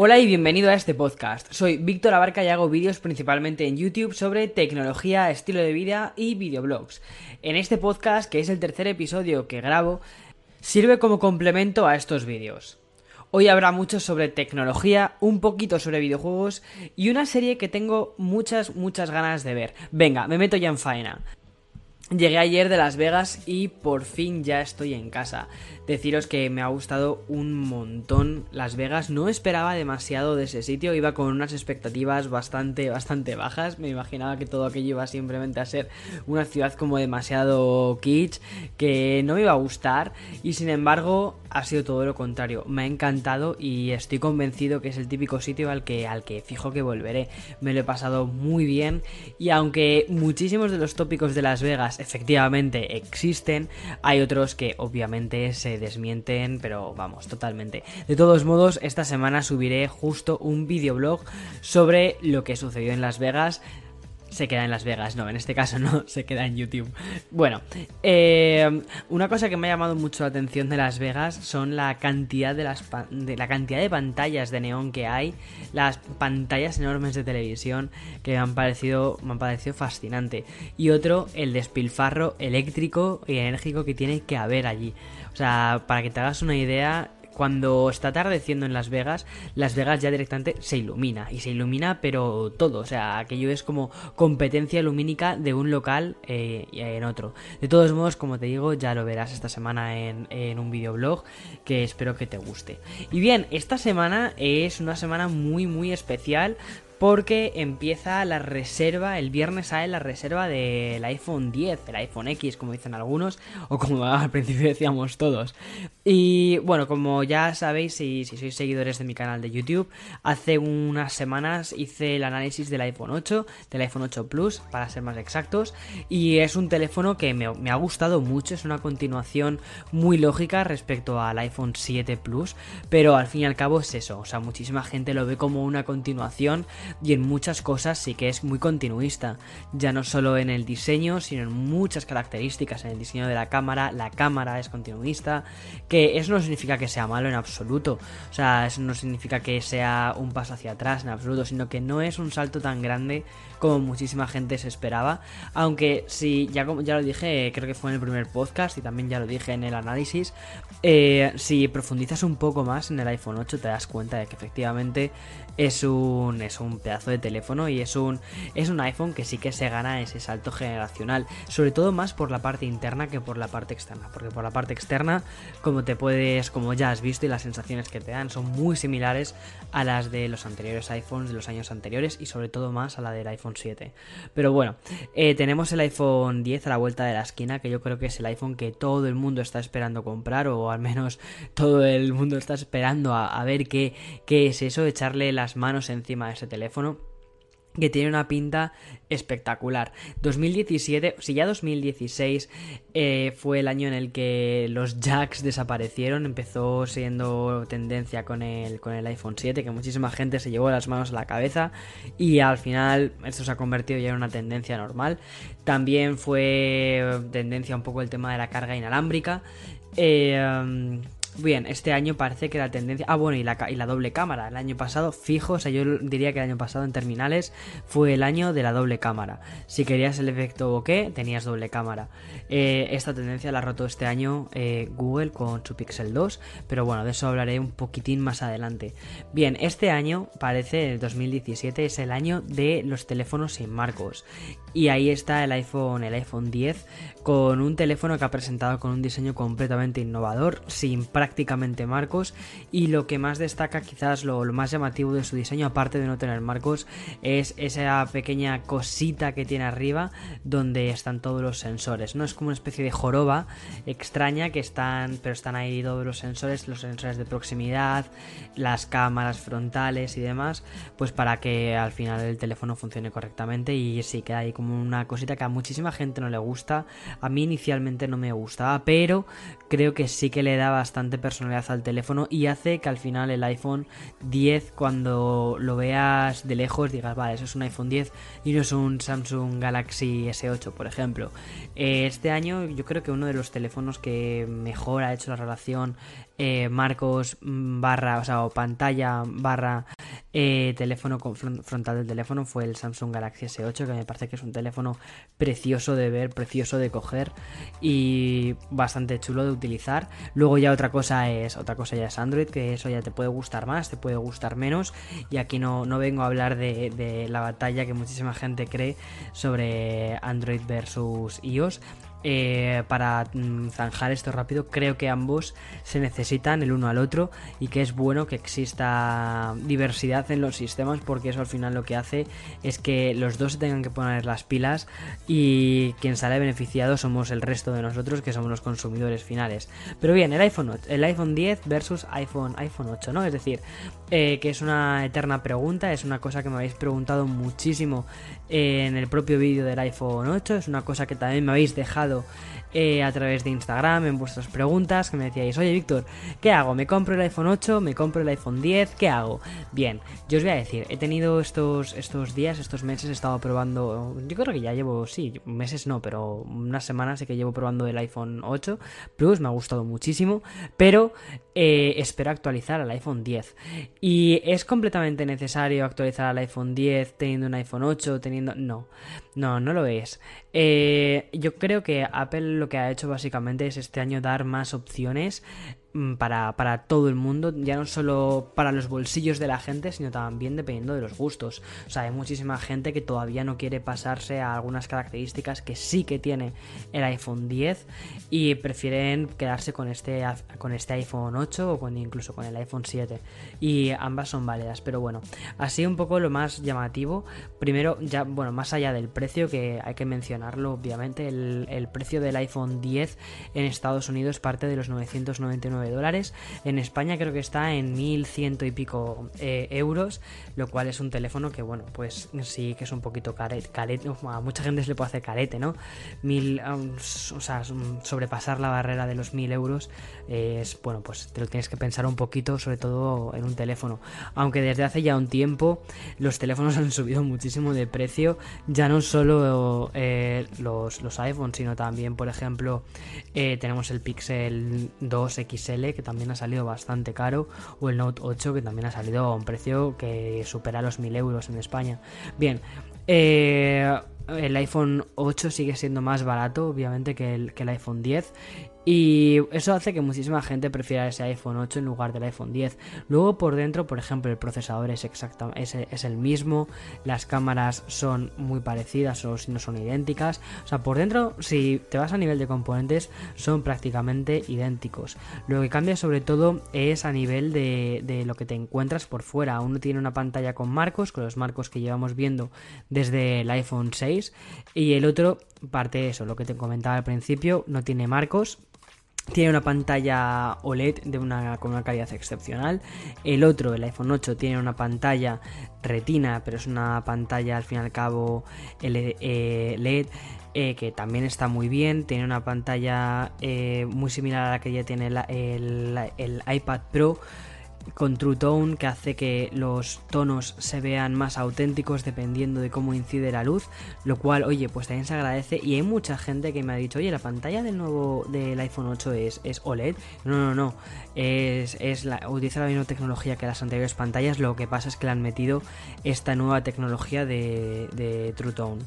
Hola y bienvenido a este podcast. Soy Víctor Abarca y hago vídeos principalmente en YouTube sobre tecnología, estilo de vida y videoblogs. En este podcast, que es el tercer episodio que grabo, sirve como complemento a estos vídeos. Hoy habrá mucho sobre tecnología, un poquito sobre videojuegos y una serie que tengo muchas, muchas ganas de ver. Venga, me meto ya en faena. Llegué ayer de Las Vegas y por fin ya estoy en casa. Deciros que me ha gustado un montón Las Vegas. No esperaba demasiado de ese sitio. Iba con unas expectativas bastante, bastante bajas. Me imaginaba que todo aquello iba simplemente a ser una ciudad como demasiado kitsch, que no me iba a gustar. Y sin embargo, ha sido todo lo contrario. Me ha encantado y estoy convencido que es el típico sitio al que, al que fijo que volveré. Me lo he pasado muy bien. Y aunque muchísimos de los tópicos de Las Vegas efectivamente existen, hay otros que obviamente se desmienten, pero vamos, totalmente. De todos modos, esta semana subiré justo un videoblog sobre lo que sucedió en Las Vegas se queda en Las Vegas, no, en este caso no, se queda en YouTube. Bueno, eh, una cosa que me ha llamado mucho la atención de Las Vegas son la cantidad de, las de la cantidad de pantallas de neón que hay, las pantallas enormes de televisión que me han parecido, me han parecido fascinante. Y otro, el despilfarro eléctrico y enérgico que tiene que haber allí. O sea, para que te hagas una idea, cuando está atardeciendo en Las Vegas, Las Vegas ya directamente se ilumina. Y se ilumina, pero todo. O sea, aquello es como competencia lumínica de un local eh, en otro. De todos modos, como te digo, ya lo verás esta semana en, en un videoblog que espero que te guste. Y bien, esta semana es una semana muy, muy especial porque empieza la reserva, el viernes sale la reserva del iPhone 10, el iPhone X, como dicen algunos, o como al principio decíamos todos. Y bueno, como ya sabéis, si, sois seguidores de mi canal de YouTube, hace unas semanas hice el análisis del iPhone 8, del iPhone 8 Plus, para ser más exactos, y es un teléfono que me, me ha gustado mucho, es una continuación muy lógica respecto al iPhone 7 Plus, pero al fin y al cabo es eso, o sea, muchísima gente lo ve como una continuación y en muchas cosas sí que es muy continuista, ya no solo en el diseño, sino en muchas características, en el diseño de la cámara, la cámara es continuista, que eso no significa que sea malo en absoluto, o sea, eso no significa que sea un paso hacia atrás en absoluto, sino que no es un salto tan grande como muchísima gente se esperaba, aunque si ya, ya lo dije, creo que fue en el primer podcast y también ya lo dije en el análisis, eh, si profundizas un poco más en el iPhone 8 te das cuenta de que efectivamente es un, es un pedazo de teléfono y es un, es un iPhone que sí que se gana ese salto generacional, sobre todo más por la parte interna que por la parte externa, porque por la parte externa, como te puedes, como ya has visto y las sensaciones que te dan son muy similares a las de los anteriores iPhones de los años anteriores y sobre todo más a la del iPhone 7. Pero bueno, eh, tenemos el iPhone 10 a la vuelta de la esquina, que yo creo que es el iPhone que todo el mundo está esperando comprar, o al menos todo el mundo está esperando a, a ver qué, qué es eso, echarle las manos encima de ese teléfono que tiene una pinta espectacular. 2017, si ya 2016 eh, fue el año en el que los jacks desaparecieron, empezó siendo tendencia con el, con el iPhone 7, que muchísima gente se llevó las manos a la cabeza y al final esto se ha convertido ya en una tendencia normal. También fue tendencia un poco el tema de la carga inalámbrica. Eh, Bien, este año parece que la tendencia... Ah, bueno, y la, y la doble cámara. El año pasado, fijo, o sea, yo diría que el año pasado en terminales fue el año de la doble cámara. Si querías el efecto bokeh, tenías doble cámara. Eh, esta tendencia la ha roto este año eh, Google con su Pixel 2, pero bueno, de eso hablaré un poquitín más adelante. Bien, este año, parece, el 2017, es el año de los teléfonos sin marcos. Y ahí está el iPhone, el iPhone 10, con un teléfono que ha presentado con un diseño completamente innovador, sin prácticamente marcos. Y lo que más destaca, quizás lo, más llamativo de su diseño, aparte de no tener marcos, es esa pequeña cosita que tiene arriba donde están todos los sensores. No es como una especie de joroba extraña que están, pero están ahí todos los sensores, los sensores de proximidad, las cámaras frontales y demás, pues para que al final el teléfono funcione correctamente y sí queda ahí como una cosita que a muchísima gente no le gusta. A mí inicialmente no me gustaba, pero creo que sí que le da bastante personalidad al teléfono y hace que al final el iPhone 10 cuando lo veas de lejos digas, vale, eso es un iPhone 10 y no es un Samsung Galaxy S8, por ejemplo. Eh, este año yo creo que uno de los teléfonos que mejor ha hecho la relación eh, marcos mm, barra, o sea, o pantalla barra eh, teléfono frontal del teléfono fue el Samsung Galaxy S8, que me parece que es un teléfono precioso de ver, precioso de coger y bastante chulo de utilizar. Luego ya otra cosa es, otra cosa ya es Android, que eso ya te puede gustar más, te puede gustar menos. Y aquí no, no vengo a hablar de, de la batalla que muchísima gente cree sobre Android versus iOS. Eh, para mm, zanjar esto rápido, creo que ambos se necesitan el uno al otro y que es bueno que exista diversidad en los sistemas porque eso al final lo que hace es que los dos se tengan que poner las pilas y quien sale beneficiado somos el resto de nosotros que somos los consumidores finales. Pero bien, el iPhone, el iPhone 10 versus iPhone, iPhone 8, ¿no? Es decir, eh, que es una eterna pregunta, es una cosa que me habéis preguntado muchísimo en el propio vídeo del iPhone 8, es una cosa que también me habéis dejado eh, a través de Instagram en vuestras preguntas que me decíais, oye Víctor, ¿qué hago? ¿Me compro el iPhone 8? ¿Me compro el iPhone 10? ¿Qué hago? Bien, yo os voy a decir, he tenido estos, estos días, estos meses, he estado probando, yo creo que ya llevo, sí, meses no, pero unas semanas sí que llevo probando el iPhone 8 Plus, me ha gustado muchísimo, pero eh, espero actualizar al iPhone 10. Y es completamente necesario actualizar al iPhone 10 teniendo un iPhone 8, teniendo... No, no, no lo es. Eh, yo creo que Apple lo que ha hecho básicamente es este año dar más opciones para, para, todo el mundo, ya no solo para los bolsillos de la gente, sino también dependiendo de los gustos. O sea, hay muchísima gente que todavía no quiere pasarse a algunas características que sí que tiene el iPhone 10 y prefieren quedarse con este, con este iPhone 8 o con, incluso con el iPhone 7. Y ambas son válidas, pero bueno, así un poco lo más llamativo. Primero, ya, bueno, más allá del precio, que hay que mencionarlo, obviamente, el, el precio del iPhone 10 en Estados Unidos parte de los 999 dólares. En España creo que está en 1100 y pico eh, euros, lo cual es un teléfono que, bueno, pues sí que es un poquito carete. a mucha gente se le puede hacer carete, ¿no? Mil, um, o sea, sobrepasar la barrera de los 1000 euros es, bueno, pues te lo tienes que pensar un poquito, sobre todo en un teléfono. Aunque desde hace ya un tiempo los teléfonos han subido muchísimo de precio, ya no solo eh, los, los iPhones, sino también, por ejemplo, eh, tenemos el Pixel 2 XL que también ha salido bastante caro, o el Note 8 que también ha salido a un precio que supera los 1000 euros en España. Bien, eh, el iPhone 8 sigue siendo más barato, obviamente, que el, que el iPhone 10. Y eso hace que muchísima gente prefiera ese iPhone 8 en lugar del iPhone 10. Luego por dentro, por ejemplo, el procesador es exactamente es, el mismo, las cámaras son muy parecidas o si no son idénticas. O sea, por dentro, si te vas a nivel de componentes, son prácticamente idénticos. Lo que cambia sobre todo es a nivel de, de lo que te encuentras por fuera. Uno tiene una pantalla con marcos, con los marcos que llevamos viendo desde el iPhone 6, y el otro parte de eso, lo que te comentaba al principio, no tiene marcos, tiene una pantalla OLED de una, con una calidad excepcional. El otro, el iPhone 8, tiene una pantalla retina, pero es una pantalla al fin y al cabo LED, eh, eh, que también está muy bien. Tiene una pantalla eh, muy similar a la que ya tiene el iPad Pro con True Tone que hace que los tonos se vean más auténticos dependiendo de cómo incide la luz, lo cual, oye, pues también se agradece y hay mucha gente que me ha dicho, oye, la pantalla del nuevo del iPhone 8 es, es OLED. No, no, no, es, es la, utiliza la misma tecnología que las anteriores pantallas, lo que pasa es que le han metido esta nueva tecnología de, de True Tone.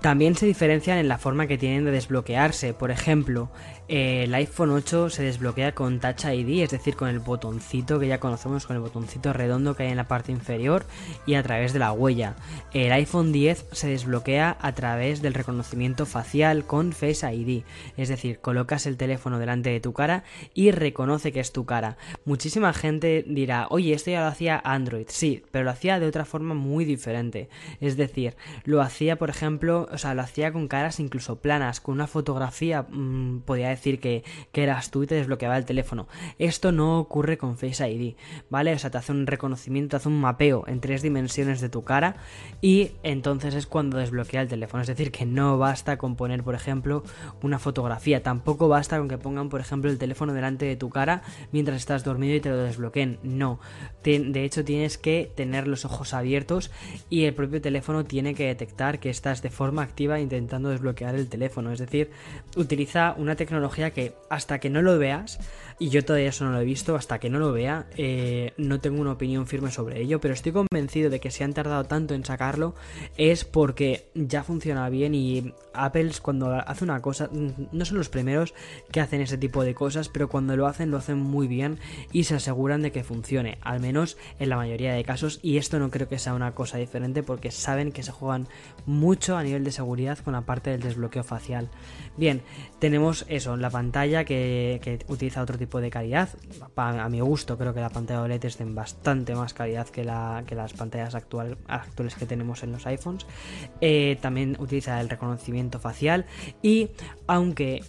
También se diferencian en la forma que tienen de desbloquearse. Por ejemplo, el iPhone 8 se desbloquea con Touch ID, es decir, con el botoncito que ya conocemos, con el botoncito redondo que hay en la parte inferior y a través de la huella. El iPhone 10 se desbloquea a través del reconocimiento facial con Face ID, es decir, colocas el teléfono delante de tu cara y reconoce que es tu cara. Muchísima gente dirá, oye, esto ya lo hacía Android, sí, pero lo hacía de otra forma muy diferente. Es decir, lo hacía, por ejemplo, o sea, lo hacía con caras incluso planas, con una fotografía mm, podía decir que, que, eras tú y te desbloqueaba el teléfono. Esto no ocurre con Face ID, ¿vale? O sea, te hace un reconocimiento, te hace un mapeo en tres dimensiones de tu cara y entonces es cuando desbloquea el teléfono. Es decir, que no basta con poner, por ejemplo, una fotografía, tampoco basta con que pongan, por ejemplo, el teléfono delante de tu cara mientras estás dormido y te lo desbloqueen. No, de hecho tienes que tener los ojos abiertos y el propio teléfono tiene que detectar que estás de forma activa intentando desbloquear el teléfono. Es decir, utiliza una tecnología que hasta que no lo veas, y yo todavía eso no lo he visto, hasta que no lo vea, eh, no tengo una opinión firme sobre ello, pero estoy convencido de que si han tardado tanto en sacarlo es porque ya funciona bien y Apple cuando hace una cosa, no son los primeros que hacen ese tipo de cosas, pero cuando lo hacen lo hacen muy bien y se aseguran de que funcione, al menos en la mayoría de casos, y esto no creo que sea una cosa diferente porque saben que se juegan mucho a nivel de seguridad con la parte del desbloqueo facial. Bien, tenemos eso, la pantalla que, utiliza otro tipo de calidad, a mi gusto creo que la pantalla OLED es de bastante más calidad que las pantallas actuales que tenemos en los iPhones, eh, también utiliza el reconocimiento facial y aunque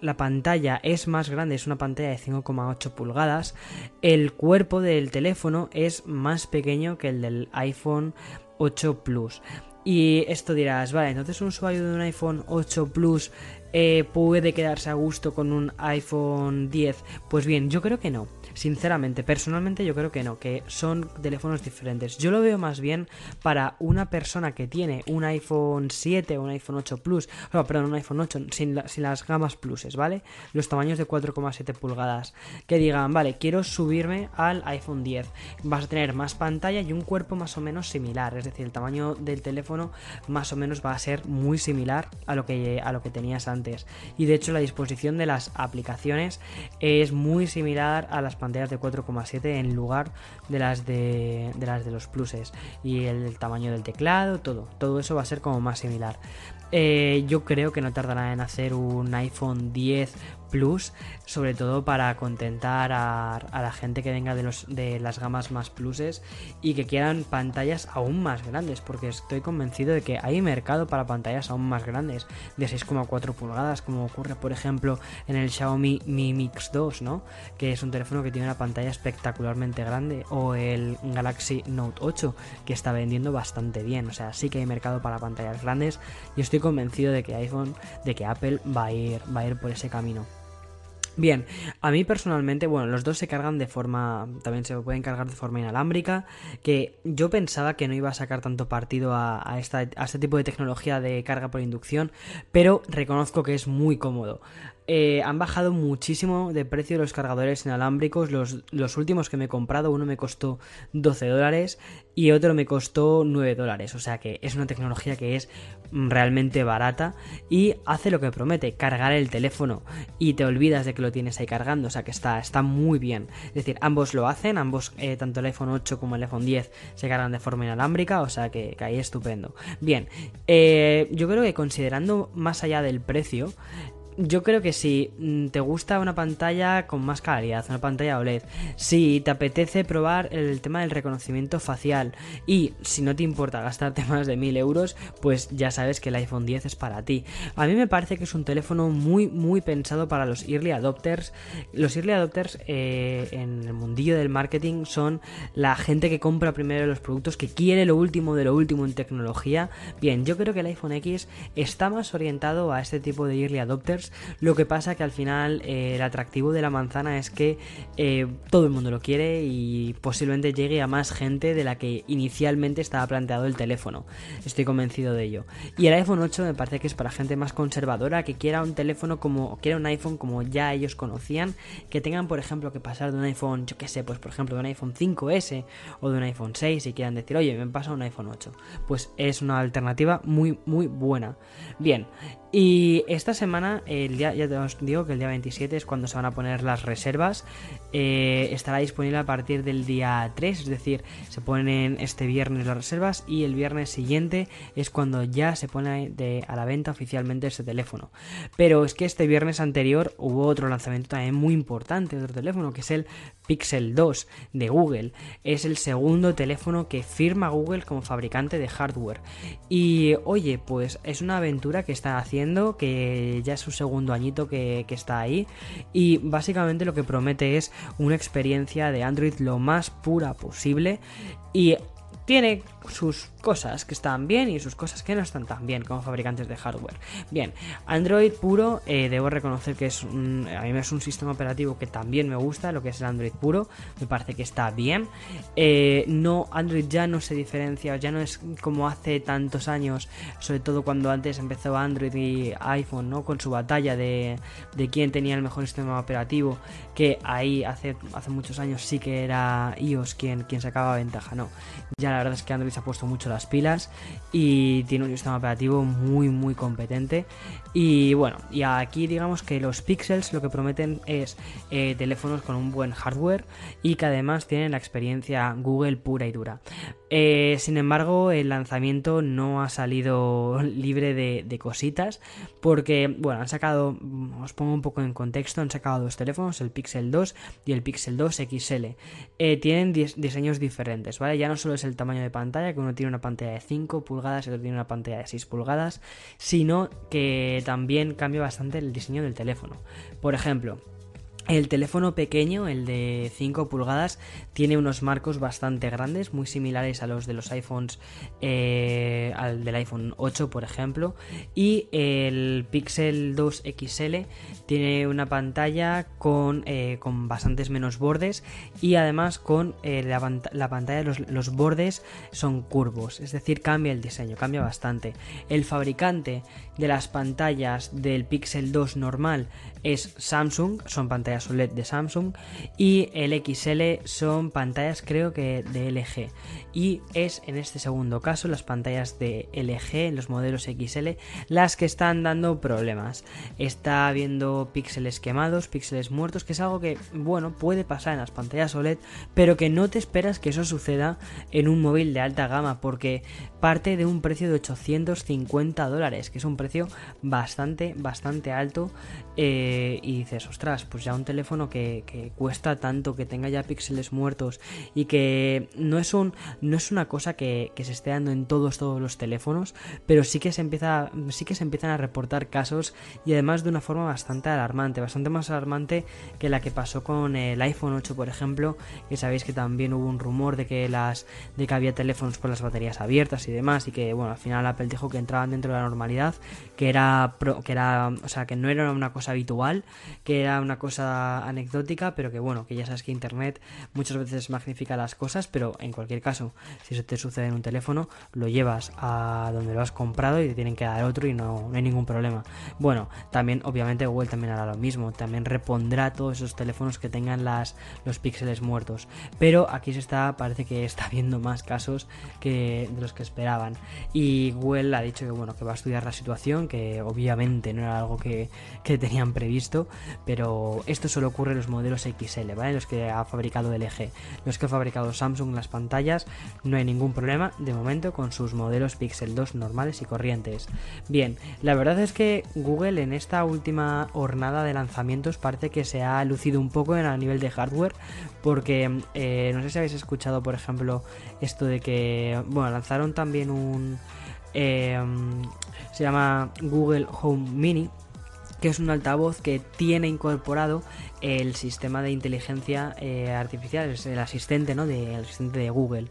la pantalla es más grande, es una pantalla de 5,8 pulgadas, el cuerpo del teléfono es más pequeño que el del iPhone 8 Plus. Y esto dirás, vale, entonces un usuario de un iPhone 8 Plus eh, puede quedarse a gusto con un iPhone 10. Pues bien, yo creo que no. Sinceramente, personalmente yo creo que no, que son teléfonos diferentes. Yo lo veo más bien para una persona que tiene un iPhone 7 o un iPhone 8 Plus, o perdón, un iPhone 8 sin, las gamas pluses, ¿vale? Los tamaños de 4,7 pulgadas. Que digan, vale, quiero subirme al iPhone 10. Vas a tener más pantalla y un cuerpo más o menos similar, es decir, el tamaño del teléfono más o menos va a ser muy similar a lo que, a lo que tenías antes. Y de hecho la disposición de las aplicaciones es muy similar a las pantallas de 4,7 en lugar de las de, las de los pluses y el, tamaño del teclado, todo, todo eso va a ser como más similar. Eh, yo creo que no tardará en hacer un iPhone 10 Plus, sobre todo para contentar a, la gente que venga de, los, de las gamas más pluses y que quieran pantallas aún más grandes, porque estoy convencido de que hay mercado para pantallas aún más grandes, de 6,4 pulgadas, como ocurre por ejemplo en el Xiaomi Mi Mix 2, ¿no? que es un teléfono que tiene una pantalla espectacularmente grande, o el Galaxy Note 8, que está vendiendo bastante bien, o sea, sí que hay mercado para pantallas grandes y estoy convencido de que iPhone, de que Apple va a ir, va a ir por ese camino. Bien, a mí personalmente, bueno, los dos se cargan de forma, también se pueden cargar de forma inalámbrica, que yo pensaba que no iba a sacar tanto partido a, a este tipo de tecnología de carga por inducción, pero reconozco que es muy cómodo. Eh, han bajado muchísimo de precio los cargadores inalámbricos. Los, los, últimos que me he comprado, uno me costó 12 dólares y otro me costó 9 dólares. O sea que es una tecnología que es realmente barata y hace lo que promete, cargar el teléfono y te olvidas de que lo tienes ahí cargando. O sea que está, está muy bien. Es decir, ambos lo hacen, ambos, eh, tanto el iPhone 8 como el iPhone 10 se cargan de forma inalámbrica. O sea que, ahí estupendo. Bien, eh, yo creo que considerando más allá del precio, yo creo que si mm, te gusta una pantalla con más calidad, una pantalla OLED, si te apetece probar el tema del reconocimiento facial y si no te importa gastarte más de 1000 euros, pues ya sabes que el iPhone 10 es para ti. A mí me parece que es un teléfono muy, muy pensado para los early adopters. Los early adopters eh, en el mundillo del marketing son la gente que compra primero los productos, que quiere lo último de lo último en tecnología. Bien, yo creo que el iPhone X está más orientado a este tipo de early adopters lo que pasa que al final eh, el atractivo de la manzana es que eh, todo el mundo lo quiere y posiblemente llegue a más gente de la que inicialmente estaba planteado el teléfono. Estoy convencido de ello. Y el iPhone 8 me parece que es para gente más conservadora, que quiera un teléfono como, quiera un iPhone como ya ellos conocían, que tengan por ejemplo que pasar de un iPhone, yo qué sé, pues por ejemplo de un iPhone 5S o de un iPhone 6 y quieran decir, oye, me pasa un iPhone 8. Pues es una alternativa muy, muy buena. Bien, y esta semana, el día, ya os digo que el día 27 es cuando se van a poner las reservas eh, estará disponible a partir del día 3, es decir, se ponen este viernes las reservas y el viernes siguiente es cuando ya se pone a la venta oficialmente este teléfono. Pero es que este viernes anterior hubo otro lanzamiento también muy importante otro teléfono, que es el Pixel 2 de Google. Es el segundo teléfono que firma Google como fabricante de hardware. Y oye, pues es una aventura que está haciendo, que ya es su segundo añito que está ahí. Y básicamente lo que promete es una experiencia de Android lo más pura posible. Y tiene sus cosas que están bien y sus cosas que no están tan bien como fabricantes de hardware. Bien, Android puro, eh, debo reconocer que es un, a mí es un sistema operativo que también me gusta, lo que es el Android puro, me parece que está bien. Eh, no, Android ya no se diferencia, ya no es como hace tantos años, sobre todo cuando antes empezó Android y iPhone, ¿no? Con su batalla de, de quién tenía el mejor sistema operativo, que ahí hace, hace muchos años sí que era iOS quien, quien sacaba ventaja, no. Ya la verdad es que Android ha puesto mucho las pilas y tiene un sistema operativo muy muy competente. Y bueno y aquí digamos que los pixels lo que prometen es eh, teléfonos con un buen hardware y que además tienen la experiencia Google pura y dura. Eh, sin embargo el lanzamiento no ha salido libre de, cositas porque bueno han sacado os pongo un poco en contexto han sacado dos teléfonos el Pixel 2 y el Pixel 2 XL eh, tienen diseños diferentes vale ya no solo es el tamaño de pantalla que uno tiene una pantalla de 5 pulgadas y otro tiene una pantalla de 6 pulgadas, sino que también cambia bastante el diseño del teléfono. Por ejemplo, el teléfono pequeño, el de 5 pulgadas, tiene unos marcos bastante grandes, muy similares a los de los iPhones, eh, al del iPhone 8 por ejemplo. Y el Pixel 2 XL tiene una pantalla con, eh, con bastantes menos bordes y además con eh, la, pantalla, los, los bordes son curvos, es decir, cambia el diseño, cambia bastante. El fabricante de las pantallas del Pixel 2 normal es Samsung, son pantallas OLED de Samsung y el XL son pantallas creo que de LG y es en este segundo caso las pantallas de LG los modelos XL las que están dando problemas. Está habiendo píxeles quemados, píxeles muertos, que es algo que bueno puede pasar en las pantallas OLED, pero que no te esperas que eso suceda en un móvil de alta gama porque parte de un precio de 850 dólares, que es un precio bastante bastante alto. Eh, y dices, ostras, pues ya un teléfono que, cuesta tanto, que tenga ya píxeles muertos y que no es, un, no es una cosa que, se esté dando en todos, todos los teléfonos, pero sí que, se empieza, sí que se empiezan a reportar casos y además de una forma bastante alarmante, bastante más alarmante que la que pasó con el iPhone 8, por ejemplo, que sabéis que también hubo un rumor de que, las, de que había teléfonos con las baterías abiertas y demás y que, bueno, al final Apple dijo que entraban dentro de la normalidad, que era, que era, o sea, que no era una cosa habitual que era una cosa anecdótica, pero que bueno, que ya sabes que Internet muchas veces magnifica las cosas, pero en cualquier caso, si eso te sucede en un teléfono, lo llevas a donde lo has comprado y te tienen que dar otro y no, hay ningún problema. Bueno, también obviamente Google también hará lo mismo, también repondrá todos esos teléfonos que tengan las, los píxeles muertos, pero aquí se está, parece que está viendo más casos que de los que esperaban y Google ha dicho que bueno, que va a estudiar la situación, que obviamente no era algo que, que tenían previsto visto, pero esto solo ocurre en los modelos XL, ¿vale? Los que ha fabricado LG. Los que ha fabricado Samsung las pantallas, no hay ningún problema de momento con sus modelos Pixel 2 normales y corrientes. Bien, la verdad es que Google en esta última jornada de lanzamientos parece que se ha lucido un poco en a nivel de hardware, porque eh, no sé si habéis escuchado, por ejemplo, esto de que, bueno, lanzaron también un... Eh, se llama Google Home Mini, que es un altavoz que tiene incorporado el sistema de inteligencia eh, artificial, es el asistente, ¿no? De, el asistente de Google.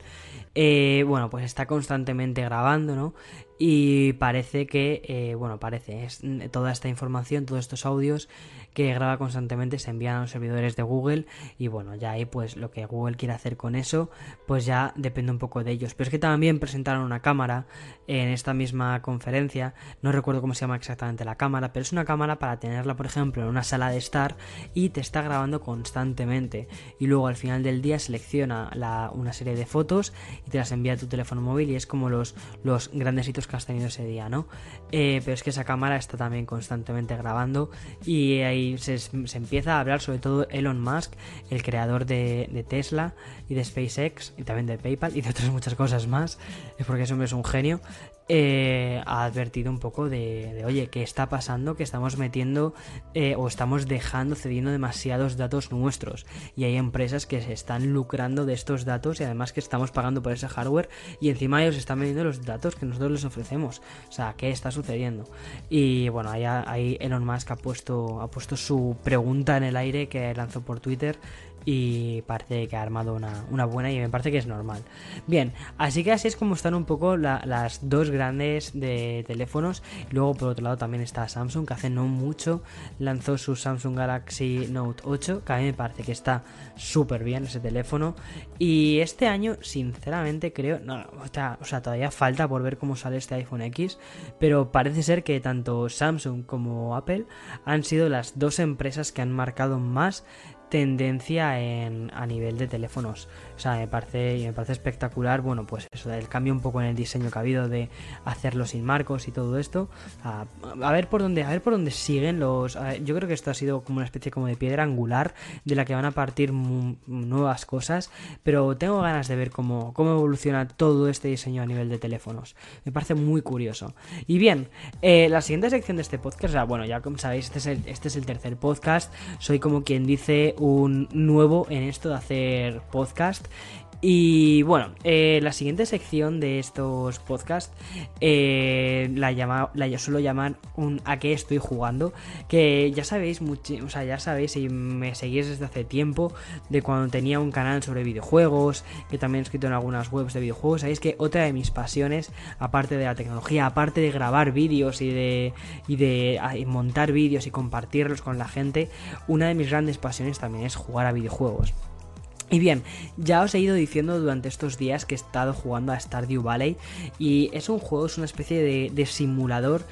Eh, bueno, pues está constantemente grabando, ¿no? Y parece que, eh, bueno, parece, es toda esta información, todos estos audios que graba constantemente se envían a los servidores de Google y bueno, ya ahí pues lo que Google quiere hacer con eso, pues ya depende un poco de ellos. Pero es que también presentaron una cámara en esta misma conferencia, no recuerdo cómo se llama exactamente la cámara, pero es una cámara para tenerla, por ejemplo, en una sala de estar y te está grabando constantemente. Y luego al final del día selecciona una serie de fotos y te las envía a tu teléfono móvil y es como los, los grandes hitos que has tenido ese día, ¿no? Eh, pero es que esa cámara está también constantemente grabando y ahí se, empieza a hablar sobre todo Elon Musk, el creador de, de, Tesla y de SpaceX y también de PayPal y de otras muchas cosas más, es porque ese hombre es un genio eh, ha advertido un poco de, oye, ¿qué está pasando? Que estamos metiendo eh, o estamos dejando, cediendo demasiados datos nuestros. Y hay empresas que se están lucrando de estos datos y además que estamos pagando por ese hardware y encima ellos están vendiendo los datos que nosotros les ofrecemos. O sea, ¿qué está sucediendo? Y bueno, ahí, ahí Elon Musk ha puesto, ha puesto su pregunta en el aire que lanzó por Twitter y parece que ha armado una, buena y me parece que es normal. Bien, así que así es como están un poco las dos grandes de teléfonos. Luego por otro lado también está Samsung que hace no mucho lanzó su Samsung Galaxy Note 8 que a mí me parece que está súper bien ese teléfono y este año sinceramente creo, no, o sea, o sea, todavía falta por ver cómo sale este iPhone X, pero parece ser que tanto Samsung como Apple han sido las dos empresas que han marcado más tendencia en, a nivel de teléfonos. O sea, me parece, me parece espectacular. Bueno, pues eso, el cambio un poco en el diseño que ha habido de hacerlo sin marcos y todo esto. A, ver por dónde, a ver por dónde siguen los. yo creo que esto ha sido como una especie como de piedra angular de la que van a partir nuevas cosas. Pero tengo ganas de ver cómo, cómo evoluciona todo este diseño a nivel de teléfonos. Me parece muy curioso. Y bien, eh, la siguiente sección de este podcast, o sea, bueno, ya como sabéis, este es el, este es el tercer podcast. Soy como quien dice un nuevo en esto de hacer podcast y bueno, eh, la siguiente sección de estos podcasts eh, la, llama, la suelo llamar un a qué estoy jugando. Que ya sabéis, o sea, ya sabéis, si me seguís desde hace tiempo, de cuando tenía un canal sobre videojuegos, que también he escrito en algunas webs de videojuegos, sabéis que otra de mis pasiones, aparte de la tecnología, aparte de grabar vídeos y de, y de montar vídeos y compartirlos con la gente, una de mis grandes pasiones también es jugar a videojuegos. Y bien, ya os he ido diciendo durante estos días que he estado jugando a Stardew Valley y es un juego, es una especie de, de simulador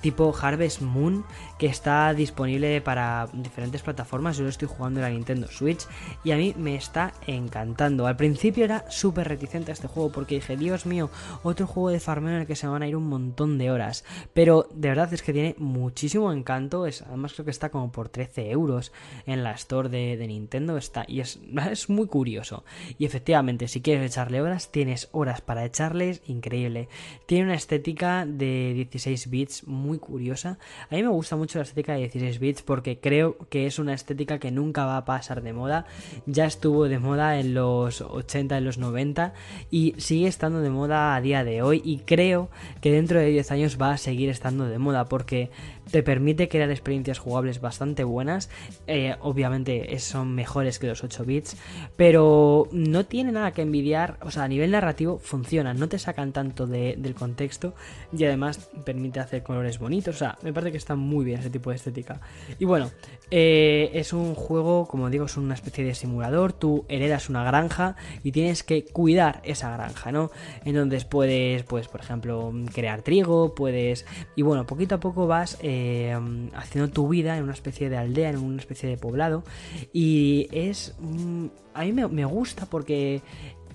tipo Harvest Moon que está disponible para diferentes plataformas. Yo lo estoy jugando en la Nintendo Switch y a mí me está encantando. Al principio era súper reticente a este juego porque dije, Dios mío, otro juego de farmeo en el que se van a ir un montón de horas. Pero de verdad es que tiene muchísimo encanto. Además creo que está como por 13 euros en la store de, Nintendo. Está, y es, es muy curioso. Y efectivamente, si quieres echarle horas, tienes horas para echarles. Increíble. Tiene una estética de 16 bits muy curiosa. A mí me gusta mucho la estética de 16 bits porque creo que es una estética que nunca va a pasar de moda. Ya estuvo de moda en los 80, en los 90 y sigue estando de moda a día de hoy y creo que dentro de 10 años va a seguir estando de moda porque te permite crear experiencias jugables bastante buenas. Eh, obviamente son mejores que los 8 bits, pero no tiene nada que envidiar. O sea, a nivel narrativo funciona, no te sacan tanto del contexto y además permite hacer colores bonitos. O sea, me parece que está muy bien ese tipo de estética. Y bueno, eh, es un juego, como digo, es una especie de simulador. Tú heredas una granja y tienes que cuidar esa granja, ¿no? Entonces puedes, pues, por ejemplo, crear trigo, puedes. Y bueno, poquito a poco vas. Eh, haciendo tu vida en una especie de aldea, en una especie de poblado. Y es... Mm, a mí me, gusta porque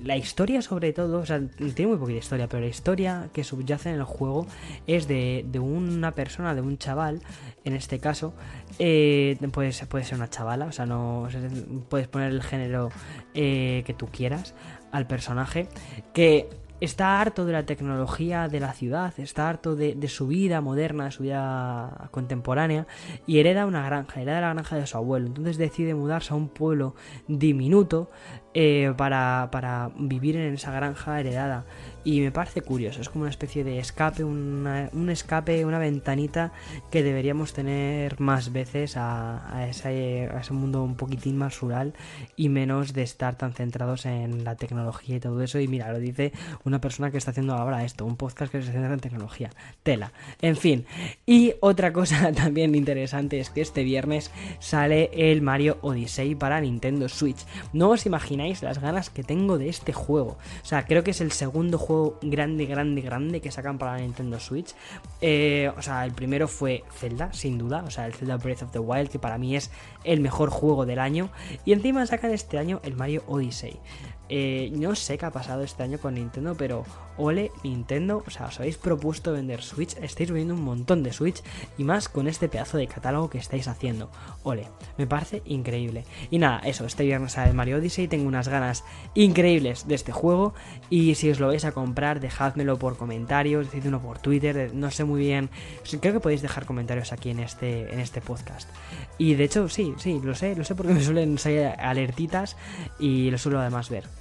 la historia sobre todo, o sea, tiene muy poquita historia, pero la historia que subyace en el juego es de, una persona, de un chaval, en este caso, eh, puede, ser una chavala, o sea, no puedes poner el género eh, que tú quieras al personaje, que está harto de la tecnología de la ciudad, está harto de, su vida moderna, de su vida contemporánea y hereda una granja, hereda la granja de su abuelo. Entonces decide mudarse a un pueblo diminuto eh, para, para vivir en esa granja heredada y me parece curioso, es como una especie de escape, un escape, una ventanita que deberíamos tener más veces a, ese, mundo un poquitín más rural y menos de estar tan centrados en la tecnología y todo eso. Y mira, lo dice una persona que está haciendo ahora esto, un podcast que se centra en tecnología. Tela. En fin. Y otra cosa también interesante es que este viernes sale el Mario Odyssey para Nintendo Switch. No os imagináis las ganas que tengo de este juego. O sea, creo que es el segundo juego grande, grande, grande que sacan para la Nintendo Switch. Eh, o sea, el primero fue Zelda, sin duda. O sea, el Zelda Breath of the Wild, que para mí es el mejor juego del año. Y encima sacan este año el Mario Odyssey. Eh, no sé qué ha pasado este año con Nintendo, pero ole Nintendo, o sea, os habéis propuesto vender Switch, estáis vendiendo un montón de Switch y más con este pedazo de catálogo que estáis haciendo. Ole, me parece increíble. Y nada, eso, este viernes sale Mario Odyssey, tengo unas ganas increíbles de este juego y si os lo vais a comprar, dejádmelo por comentarios, decidlo por Twitter, no sé muy bien, creo que podéis dejar comentarios aquí en este, en este podcast. Y de hecho, sí, sí, lo sé, lo sé porque me suelen salir alertitas y lo suelo además ver.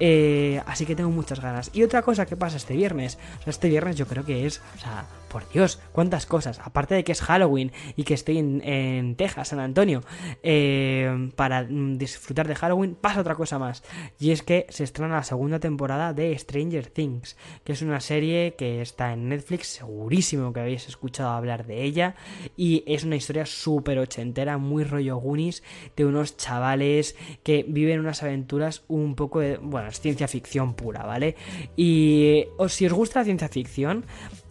Eh, así que tengo muchas ganas. Y otra cosa que pasa este viernes, o este viernes yo creo que es, o sea, por Dios, cuántas cosas. Aparte de que es Halloween y que estoy en, Texas, San Antonio, eh, para mm, disfrutar de Halloween, pasa otra cosa más. Y es que se estrena la segunda temporada de Stranger Things, que es una serie que está en Netflix, segurísimo que habéis escuchado hablar de ella. Y es una historia súper ochentera, muy rollo Goonies, de unos chavales que viven unas aventuras un poco de. Es ciencia ficción pura, ¿vale? Y si os gusta la ciencia ficción,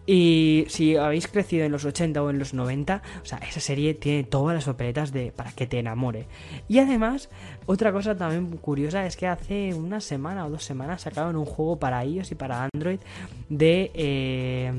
y si habéis crecido en los 80 o en los 90, o sea, esa serie tiene todas las papeletas de para que te enamore. Y además, otra cosa también curiosa es que hace una semana o dos semanas sacaron un juego para iOS y para Android de eh,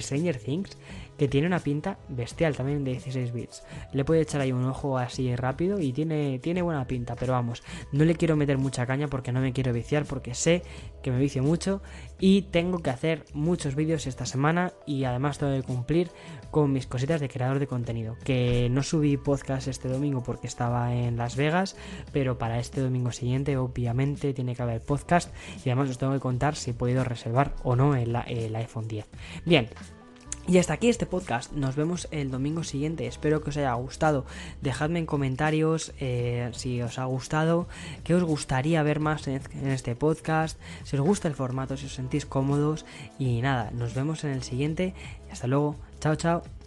Stranger Things que tiene una pinta bestial también de 16 bits. Le puede echar ahí un ojo así rápido y tiene, tiene buena pinta, pero vamos, no le quiero meter mucha caña porque no me quiero viciar, porque sé que me vicio mucho y tengo que hacer muchos vídeos esta semana y además tengo que cumplir con mis cositas de creador de contenido. Que no subí podcast este domingo porque estaba en Las Vegas, pero para este domingo siguiente obviamente tiene que haber podcast y además os tengo que contar si he podido reservar o no el, el iPhone 10. Bien, y hasta aquí este podcast. Nos vemos el domingo siguiente. Espero que os haya gustado. Dejadme en comentarios eh, si os ha gustado, qué os gustaría ver más en este podcast, si os gusta el formato, si os sentís cómodos. Y nada, nos vemos en el siguiente. Y hasta luego. Chao, chao.